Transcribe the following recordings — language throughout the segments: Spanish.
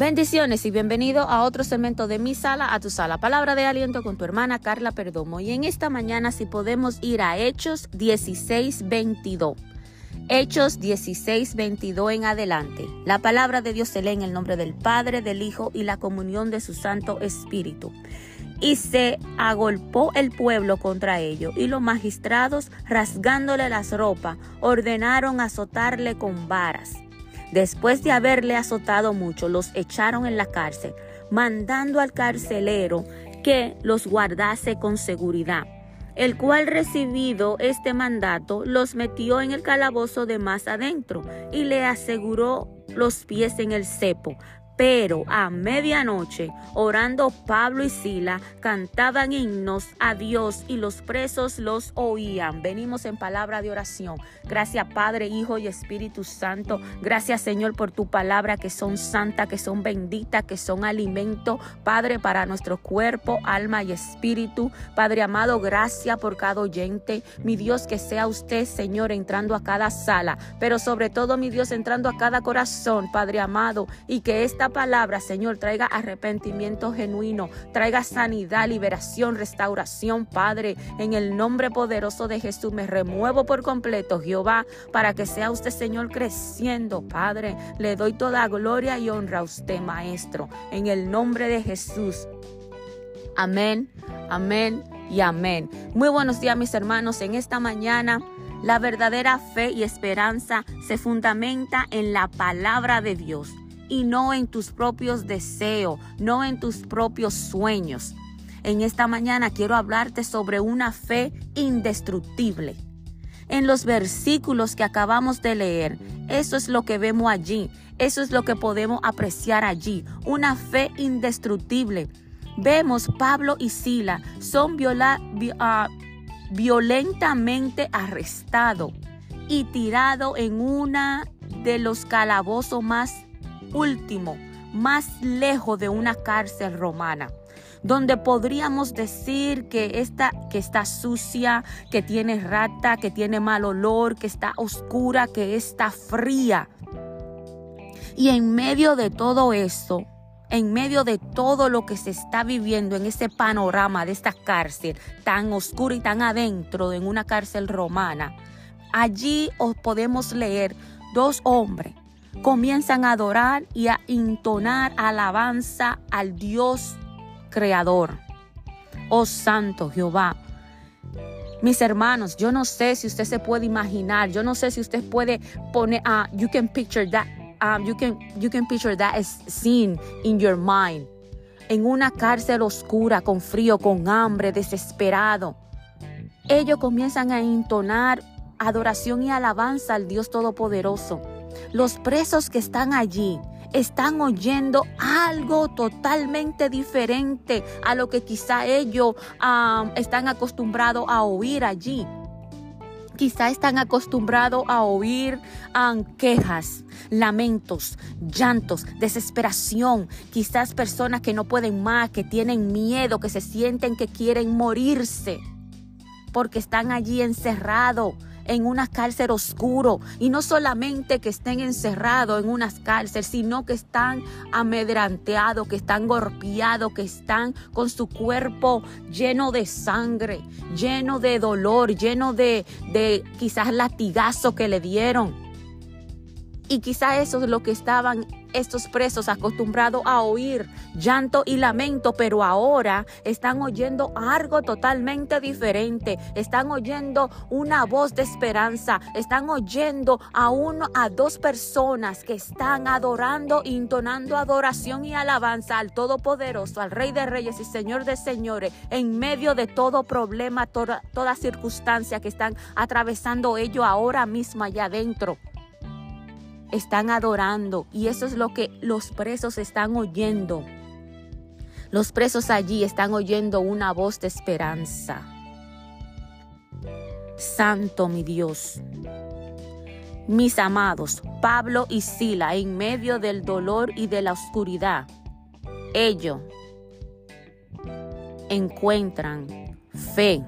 Bendiciones y bienvenido a otro segmento de mi sala a tu sala. Palabra de aliento con tu hermana Carla Perdomo. Y en esta mañana si podemos ir a Hechos 16, 22. Hechos 16, 22 en adelante. La palabra de Dios se lee en el nombre del Padre, del Hijo y la comunión de su Santo Espíritu. Y se agolpó el pueblo contra ellos, y los magistrados, rasgándole las ropas, ordenaron azotarle con varas. Después de haberle azotado mucho, los echaron en la cárcel, mandando al carcelero que los guardase con seguridad el cual recibido este mandato los metió en el calabozo de más adentro y le aseguró los pies en el cepo pero a medianoche, orando Pablo y Sila, cantaban himnos a Dios y los presos los oían. Venimos en palabra de oración. Gracias Padre, Hijo y Espíritu Santo. Gracias Señor por tu palabra que son santa, que son benditas, que son alimento, Padre, para nuestro cuerpo, alma y espíritu. Padre amado, gracias por cada oyente. Mi Dios, que sea usted, Señor, entrando a cada sala, pero sobre todo, mi Dios, entrando a cada corazón, Padre amado, y que esta palabra, Señor, traiga arrepentimiento genuino, traiga sanidad, liberación, restauración, Padre. En el nombre poderoso de Jesús me remuevo por completo, Jehová, para que sea usted, Señor, creciendo, Padre. Le doy toda gloria y honra a usted, Maestro. En el nombre de Jesús. Amén, amén y amén. Muy buenos días, mis hermanos. En esta mañana. La verdadera fe y esperanza se fundamenta en la palabra de Dios y no en tus propios deseos, no en tus propios sueños. En esta mañana quiero hablarte sobre una fe indestructible. En los versículos que acabamos de leer, eso es lo que vemos allí, eso es lo que podemos apreciar allí, una fe indestructible. Vemos Pablo y Sila son ah, violentamente arrestados y tirados en una de los calabozos más último, más lejos de una cárcel romana donde podríamos decir que esta que está sucia, que tiene rata, que tiene mal olor, que está oscura, que está fría. Y en medio de todo eso, en medio de todo lo que se está viviendo en ese panorama de esta cárcel tan oscura y tan adentro en una cárcel romana, allí os podemos leer dos hombres comienzan a adorar y a entonar alabanza al Dios creador. Oh Santo Jehová. Mis hermanos, yo no sé si usted se puede imaginar, yo no sé si usted puede poner, uh, you can picture that, um, you can, you can picture that scene in your mind. En una cárcel oscura, con frío, con hambre, desesperado. Ellos comienzan a entonar adoración y alabanza al Dios Todopoderoso. Los presos que están allí están oyendo algo totalmente diferente a lo que quizá ellos están acostumbrados a oír allí. Quizá están acostumbrados a oír quejas, lamentos, llantos, desesperación. Quizás personas que no pueden más, que tienen miedo, que se sienten que quieren morirse porque están allí encerrados en una cárcel oscuro y no solamente que estén encerrados en unas cárceles, sino que están amedranteados, que están golpeados, que están con su cuerpo lleno de sangre, lleno de dolor, lleno de, de quizás latigazo que le dieron. Y quizás eso es lo que estaban estos presos acostumbrados a oír llanto y lamento, pero ahora están oyendo algo totalmente diferente. Están oyendo una voz de esperanza. Están oyendo a uno, a dos personas que están adorando, intonando adoración y alabanza al Todopoderoso, al Rey de Reyes y Señor de Señores, en medio de todo problema, toda, toda circunstancia que están atravesando ellos ahora mismo allá adentro están adorando y eso es lo que los presos están oyendo. Los presos allí están oyendo una voz de esperanza. Santo mi Dios. Mis amados, Pablo y Sila, en medio del dolor y de la oscuridad, ellos encuentran fe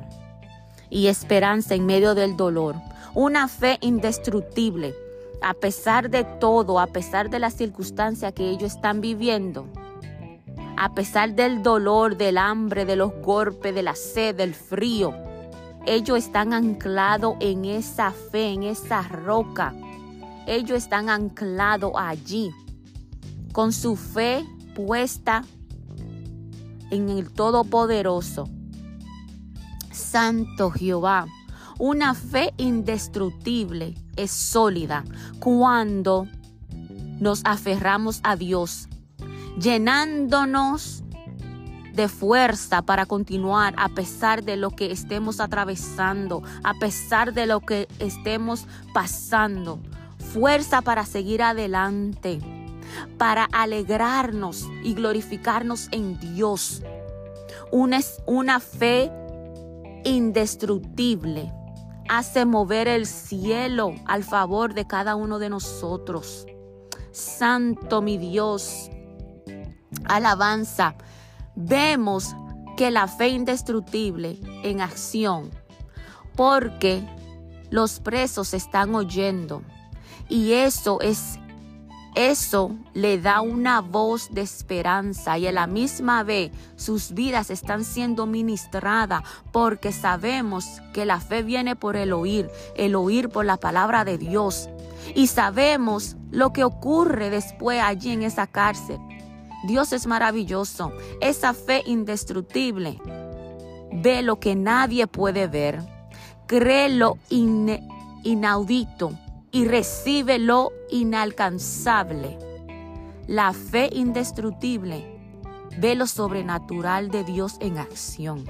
y esperanza en medio del dolor. Una fe indestructible a pesar de todo, a pesar de la circunstancia que ellos están viviendo, a pesar del dolor, del hambre, de los golpes, de la sed, del frío, ellos están anclados en esa fe, en esa roca. Ellos están anclados allí, con su fe puesta en el Todopoderoso. Santo Jehová, una fe indestructible es sólida cuando nos aferramos a Dios, llenándonos de fuerza para continuar a pesar de lo que estemos atravesando, a pesar de lo que estemos pasando. Fuerza para seguir adelante, para alegrarnos y glorificarnos en Dios. Una, una fe indestructible hace mover el cielo al favor de cada uno de nosotros. Santo mi Dios, alabanza vemos que la fe indestructible en acción, porque los presos están oyendo y eso es eso le da una voz de esperanza y a la misma vez sus vidas están siendo ministradas porque sabemos que la fe viene por el oír, el oír por la palabra de Dios. Y sabemos lo que ocurre después allí en esa cárcel. Dios es maravilloso. Esa fe indestructible ve lo que nadie puede ver, cree lo inaudito y recibe lo inalcanzable. La fe indestructible ve lo sobrenatural de Dios en acción.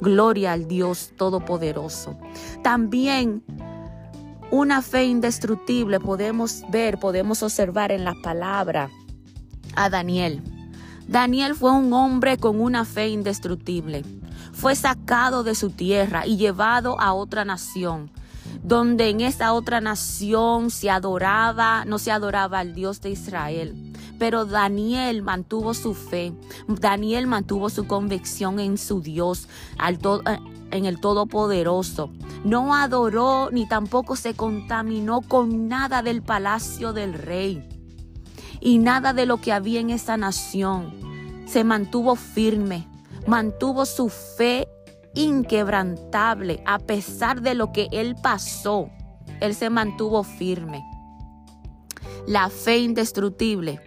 Gloria al Dios Todopoderoso. También una fe indestructible podemos ver, podemos observar en la palabra a Daniel. Daniel fue un hombre con una fe indestructible. Fue sacado de su tierra y llevado a otra nación, donde en esa otra nación se adoraba, no se adoraba al Dios de Israel. Pero Daniel mantuvo su fe, Daniel mantuvo su convicción en su Dios, al eh, en el Todopoderoso. No adoró ni tampoco se contaminó con nada del palacio del rey y nada de lo que había en esa nación. Se mantuvo firme, mantuvo su fe inquebrantable a pesar de lo que él pasó. Él se mantuvo firme. La fe indestructible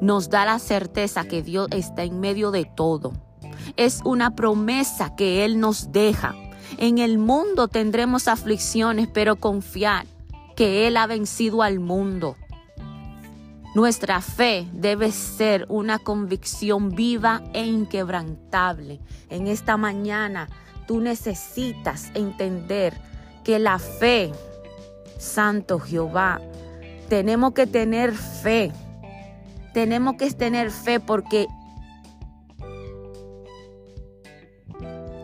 nos da la certeza que Dios está en medio de todo. Es una promesa que Él nos deja. En el mundo tendremos aflicciones, pero confiar que Él ha vencido al mundo. Nuestra fe debe ser una convicción viva e inquebrantable. En esta mañana tú necesitas entender que la fe, Santo Jehová, tenemos que tener fe. Tenemos que tener fe porque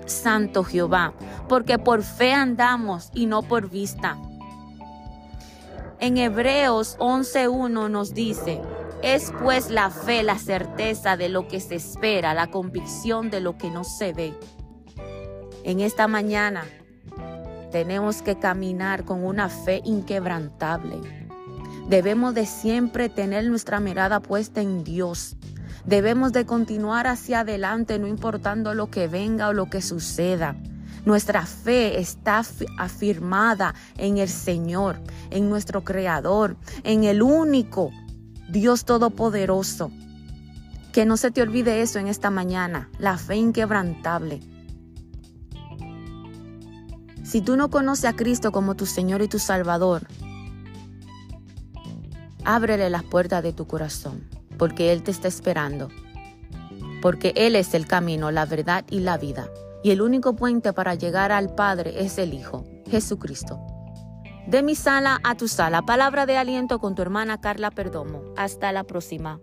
Santo Jehová, porque por fe andamos y no por vista. En Hebreos 11.1 nos dice, es pues la fe la certeza de lo que se espera, la convicción de lo que no se ve. En esta mañana tenemos que caminar con una fe inquebrantable. Debemos de siempre tener nuestra mirada puesta en Dios. Debemos de continuar hacia adelante no importando lo que venga o lo que suceda. Nuestra fe está afirmada en el Señor, en nuestro Creador, en el único Dios Todopoderoso. Que no se te olvide eso en esta mañana, la fe inquebrantable. Si tú no conoces a Cristo como tu Señor y tu Salvador, ábrele las puertas de tu corazón, porque Él te está esperando, porque Él es el camino, la verdad y la vida y el único puente para llegar al Padre es el Hijo, Jesucristo. De mi sala a tu sala, palabra de aliento con tu hermana Carla Perdomo. Hasta la próxima.